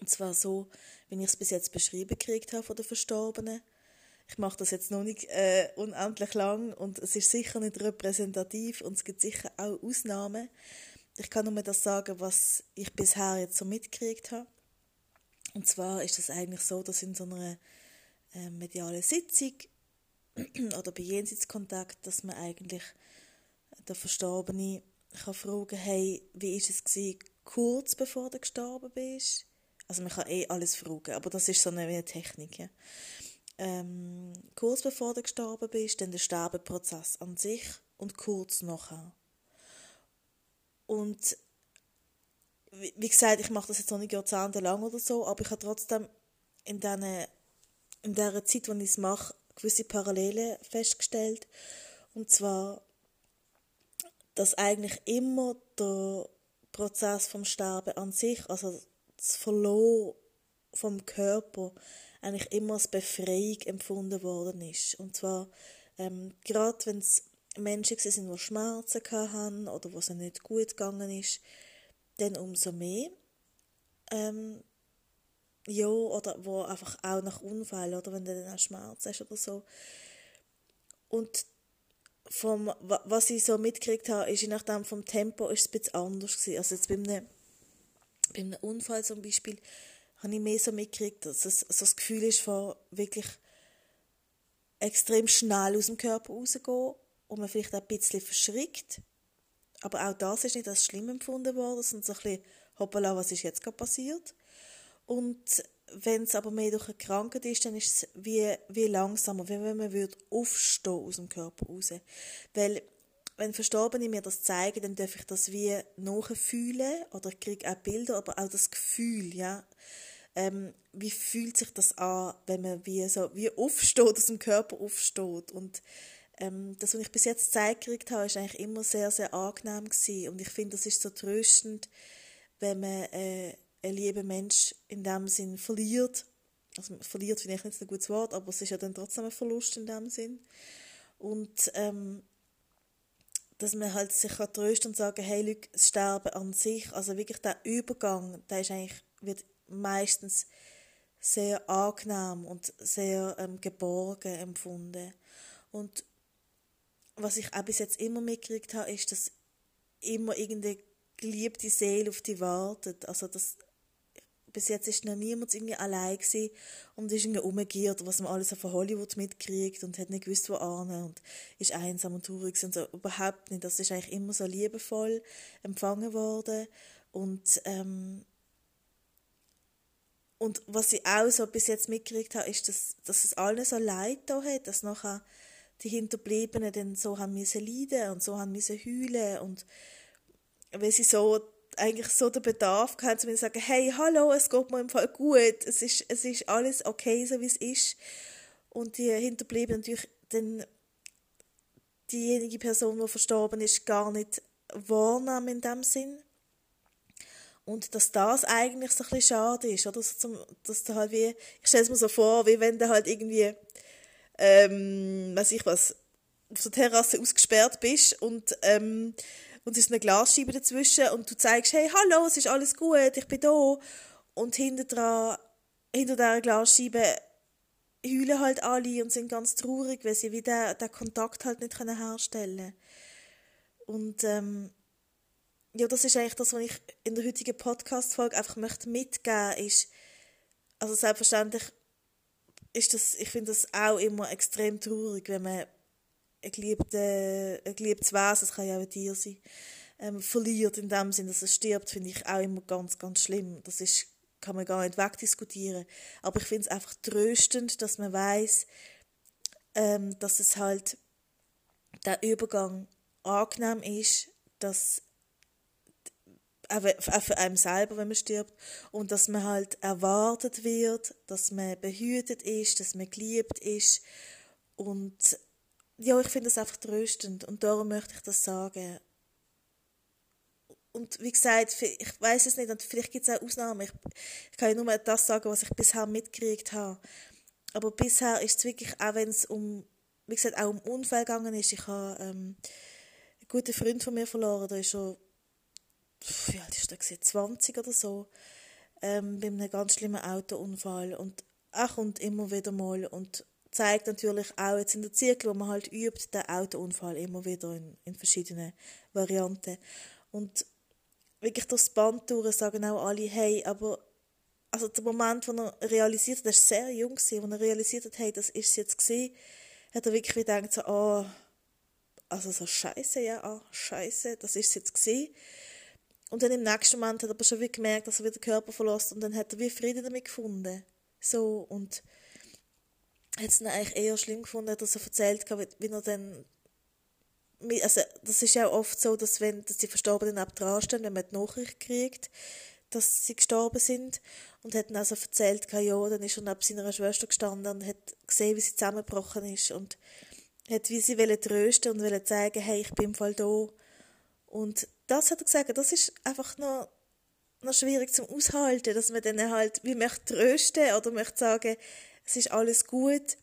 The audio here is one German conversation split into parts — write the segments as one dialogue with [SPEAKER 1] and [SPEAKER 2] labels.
[SPEAKER 1] Und zwar so, wie ich es bis jetzt beschrieben gekriegt habe von den Verstorbenen. Ich mache das jetzt noch nicht äh, unendlich lang und es ist sicher nicht repräsentativ und es gibt sicher auch Ausnahmen. Ich kann nur das sagen, was ich bisher jetzt so mitgekriegt habe. Und zwar ist es eigentlich so, dass in so einer äh, medialen Sitzung oder bei Jenseitskontakt, dass man eigentlich der Verstorbene kann fragen, hey, wie ist es gewesen, kurz bevor du gestorben bist? Also man kann eh alles fragen, aber das ist so eine, Technik. Ja. Ähm, kurz bevor du gestorben bist, dann der Sterbeprozess an sich und kurz nachher. Und wie gesagt, ich mache das jetzt noch nicht jahrzehntelang oder so, aber ich habe trotzdem in, diesen, in dieser Zeit, wo ich es mache, gewisse Parallelen festgestellt. Und zwar dass eigentlich immer der Prozess vom Sterben an sich, also das Verlor vom Körper, eigentlich immer als Befreiung empfunden worden ist. Und zwar ähm, gerade wenn es Menschen sind, die Schmerzen hatten oder wo es nicht gut gegangen ist, dann umso mehr. Ähm, ja, oder wo einfach auch nach Unfall, oder wenn du dann auch Schmerzen hast oder so. Und vom, was ich so mitgekriegt habe, ist je nachdem vom Tempo ist es ein bisschen anders gewesen. Also jetzt bei einem, bei einem Unfall zum Beispiel habe ich mehr so mitgekriegt, dass es so das Gefühl ist von wirklich extrem schnell aus dem Körper rausgehen und man vielleicht auch ein bisschen verschrickt. Aber auch das ist nicht als schlimm empfunden worden, sondern so ein bisschen, hoppala, was ist jetzt gerade passiert? Und wenn es aber mehr durch eine Krankheit ist, dann ist es wie, wie langsamer, wie wenn man würde aufstehen aus dem Körper raus. Weil, wenn Verstorbene mir das zeigen, dann darf ich das wie nachfühlen oder ich kriege auch Bilder, aber auch das Gefühl, ja. Ähm, wie fühlt sich das an, wenn man wie so, wie aufsteht, aus dem Körper aufsteht und ähm, das, was ich bis jetzt gezeigt gekriegt habe, ist eigentlich immer sehr, sehr angenehm gewesen. und ich finde, das ist so tröstend, wenn man äh, ein lieber Mensch in dem Sinn verliert. Also verliert vielleicht nicht ein gutes Wort, aber es ist ja dann trotzdem ein Verlust in dem Sinn. Und ähm, dass man halt sich kann trösten und sagen, hey, Leute, das Sterben an sich, also wirklich der Übergang, der ist eigentlich, wird meistens sehr angenehm und sehr ähm, geborgen empfunden. Und was ich auch bis jetzt immer mitgekriegt habe, ist, dass immer irgendeine geliebte Seele auf die wartet. Also, dass bis jetzt ist noch niemand irgendwie allein gewesen und ist irgendwie umgekehrt, was man alles von Hollywood mitkriegt und hat nicht gewusst, wo an und ist einsam und traurig und so. Überhaupt nicht. Das ist eigentlich immer so liebevoll empfangen worden und ähm, und was ich auch so bis jetzt mitgekriegt habe, ist, dass, dass es allen so leid da hat, dass nachher die Hinterbliebenen dann so haben müssen leiden und so haben müssen heulen und weil sie so eigentlich so den Bedarf gehabt, zu sagen, hey, hallo, es geht mir im Fall gut, es ist, es ist alles okay, so wie es ist. Und die Hinterbliebenen natürlich dann diejenige Person, die verstorben ist, gar nicht wahrnehmen in dem Sinn. Und dass das eigentlich so ein bisschen schade ist, oder? Dass, zum, dass du halt wie, ich stelle es mir so vor, wie wenn du halt irgendwie, ähm, weiß ich was, auf der Terrasse ausgesperrt bist und, ähm, und es ist eine Glasscheibe dazwischen und du zeigst, hey, hallo, es ist alles gut, ich bin da. Und hinter, dran, hinter dieser Glasscheibe heulen halt alle und sind ganz traurig, weil sie wieder den Kontakt halt nicht herstellen können. Und ähm, ja, das ist eigentlich das, was ich in der heutigen Podcast-Folge einfach möchte mitgeben ist, also selbstverständlich ist das, ich finde das auch immer extrem traurig, wenn man ein, geliebte, ein geliebtes Wesen, es kann ja auch ein Tier sein, ähm, verliert in dem Sinne, dass es stirbt, finde ich auch immer ganz, ganz schlimm. Das ist, kann man gar nicht wegdiskutieren. Aber ich finde es einfach tröstend, dass man weiß, ähm, dass es halt der Übergang angenehm ist, dass auch für einen selber, wenn man stirbt. Und dass man halt erwartet wird, dass man behütet ist, dass man geliebt ist. Und ja, ich finde das einfach tröstend. Und darum möchte ich das sagen. Und wie gesagt, ich weiß es nicht, und vielleicht gibt es auch Ausnahmen. Ich, ich kann ja nur das sagen, was ich bisher mitgekriegt habe. Aber bisher ist es wirklich, auch wenn es um, wie gesagt, auch um Unfall gegangen ist. Ich habe ähm, einen guten Freund von mir verloren, der ist schon, wie alt ist der, 20 oder so, ähm, bei einem ganz schlimmen Autounfall. Und er kommt immer wieder mal und zeigt natürlich auch jetzt in der Zirkel, wo man halt übt, den Autounfall immer wieder in, in verschiedenen Varianten. Und wirklich durchs Band durch sagen auch alle, hey, aber also der Moment, wo er realisiert hat, er war sehr jung, wo er realisiert hat, hey, das ist es jetzt gewesen, hat er wirklich gedacht, so, oh, also so scheiße, ja, ah, scheiße, das ist es jetzt gewesen. Und dann im nächsten Moment hat er aber schon wieder gemerkt, dass er wieder den Körper verlässt und dann hat er wie Frieden damit gefunden. So, und hat es eigentlich eher schlimm gefunden, dass er erzählt hat, wie er dann also das ist ja oft so, dass wenn dass die Verstorbenen ab stehen, wenn man die Nachricht kriegt, dass sie gestorben sind und hat dann also erzählt, ja, dann ist er neben seiner Schwester gestanden und hat gesehen, wie sie zusammengebrochen ist und hat wie sie wollen trösten und wollen zeigen, hey, ich bin im Fall da. Und das hat er gesagt, das ist einfach noch, noch schwierig zum Aushalten, dass man dann halt wie möchte trösten oder möchte sagen, es ist alles gut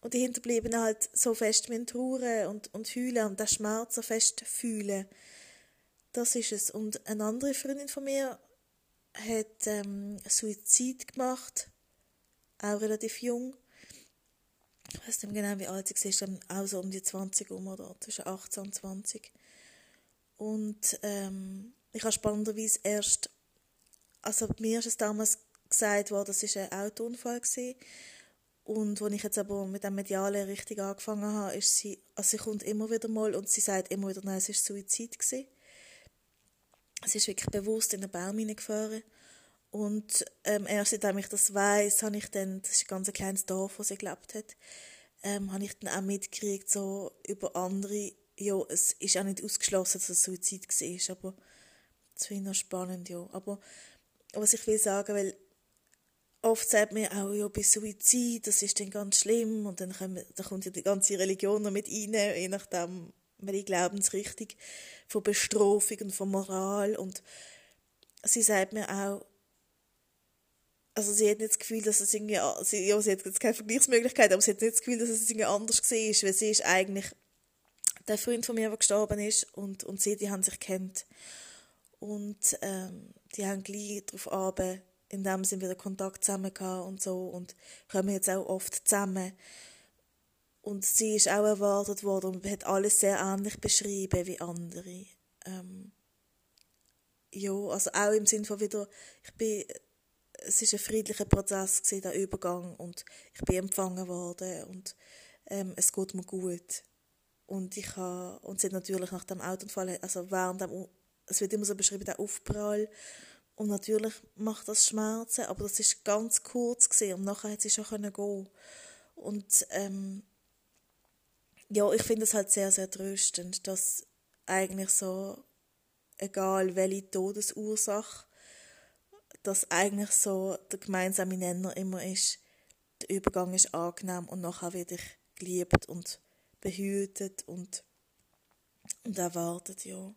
[SPEAKER 1] und die Hinterbliebenen halt so fest mit trauern und, und heulen und den Schmerz so fest fühlen. Das ist es. Und eine andere Freundin von mir hat ähm, Suizid gemacht, auch relativ jung. Ich weiß nicht genau, wie alt sie ist, auch so um die 20 um oder zwischen 18 und 20. Und ähm, ich habe spannenderweise erst, also mir ist es damals gesagt worden, das war ein Autounfall gewesen. Und als ich jetzt aber mit dem Medialen richtig angefangen habe, ist sie, also sie kommt immer wieder mal und sie sagt immer wieder, nein, es war Suizid. Gewesen. Sie ist wirklich bewusst in den Baum hineingefahren. Und ähm, erst seitdem ich das weiß, habe ich dann, das ist ein ganz kleines Dorf, wo sie gelebt hat, ähm, habe ich dann auch mitgekriegt, so über andere, ja, es ist auch nicht ausgeschlossen, dass es Suizid war, aber das finde ich noch spannend, ja. Aber was ich will sagen, weil oft sagt man auch, ja, bei Suizid, das ist dann ganz schlimm und dann, kommen, dann kommt ja die ganze Religion noch mit rein, je nachdem, welche Glaubensrichtung von Bestrafung und von Moral und sie sagt mir auch, also sie hat nicht das Gefühl, dass es irgendwie, sie, ja, sie hat jetzt keine Vergleichsmöglichkeit, aber sie hat nicht das Gefühl, dass es irgendwie anders war, weil sie ist eigentlich der Freund von mir, der gestorben ist und, und sie, die haben sich kennt. Und ähm, die haben gleich darauf abend in dem Sinne wieder Kontakt zusammen und so und kommen jetzt auch oft zusammen. Und sie ist auch erwartet worden und hat alles sehr ähnlich beschrieben wie andere. Ähm, ja, also auch im Sinne von wieder, ich bin, es ist ein friedlicher Prozess gewesen, der Übergang und ich bin empfangen worden und ähm, es geht mir gut. Und ich habe, und sie hat natürlich nach dem Autounfall, also während dem, es wird immer so beschrieben, der Aufprall, und natürlich macht das Schmerzen, aber das ist ganz kurz gesehen und nachher hat sie schon können gehen. Und ähm, ja, ich finde es halt sehr, sehr tröstend, dass eigentlich so, egal welche Todesursache, dass eigentlich so der gemeinsame Nenner immer ist, der Übergang ist angenehm und nachher ich geliebt und behütet und, und erwartet, ja.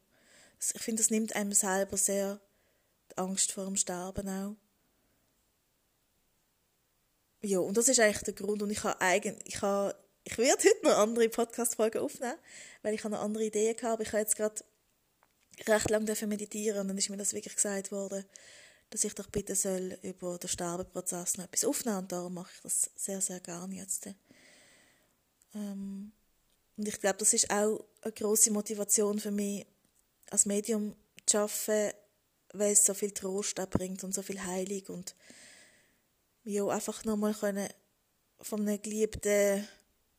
[SPEAKER 1] Ich finde, das nimmt einem selber sehr Angst vor dem Sterben auch. Ja, und das ist eigentlich der Grund. Und ich habe eigentlich, ich habe, ich werde heute noch andere Podcast-Folgen aufnehmen, weil ich habe noch andere Ideen gehabt. Ich habe jetzt gerade recht lange meditieren und dann ist mir das wirklich gesagt worden, dass ich doch bitte soll über den Sterbeprozess noch etwas aufnehmen und darum mache ich das sehr, sehr gerne jetzt. Ähm, und ich glaube, das ist auch eine große Motivation für mich, als Medium zu arbeiten, weil es so viel Trost bringt und so viel Heilung und ja, einfach nochmal können von einem geliebten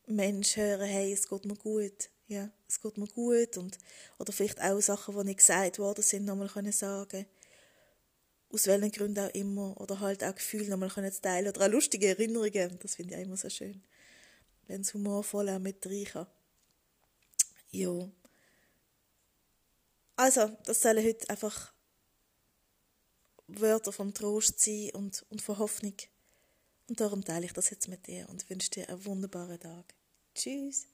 [SPEAKER 1] Mensch hören, hey, es geht mir gut, ja, es geht mir gut und, oder vielleicht auch Sachen, die nicht gesagt worden sind, nochmal können sagen aus welchen Gründen auch immer, oder halt auch Gefühle nochmal können teilen oder auch lustige Erinnerungen, das finde ich auch immer so schön, wenn es humorvoll auch mit rein kann. Ja. Also, das soll heute einfach Wörter vom Trost sein und, und von Hoffnung. Und darum teile ich das jetzt mit dir und wünsche dir einen wunderbaren Tag. Tschüss.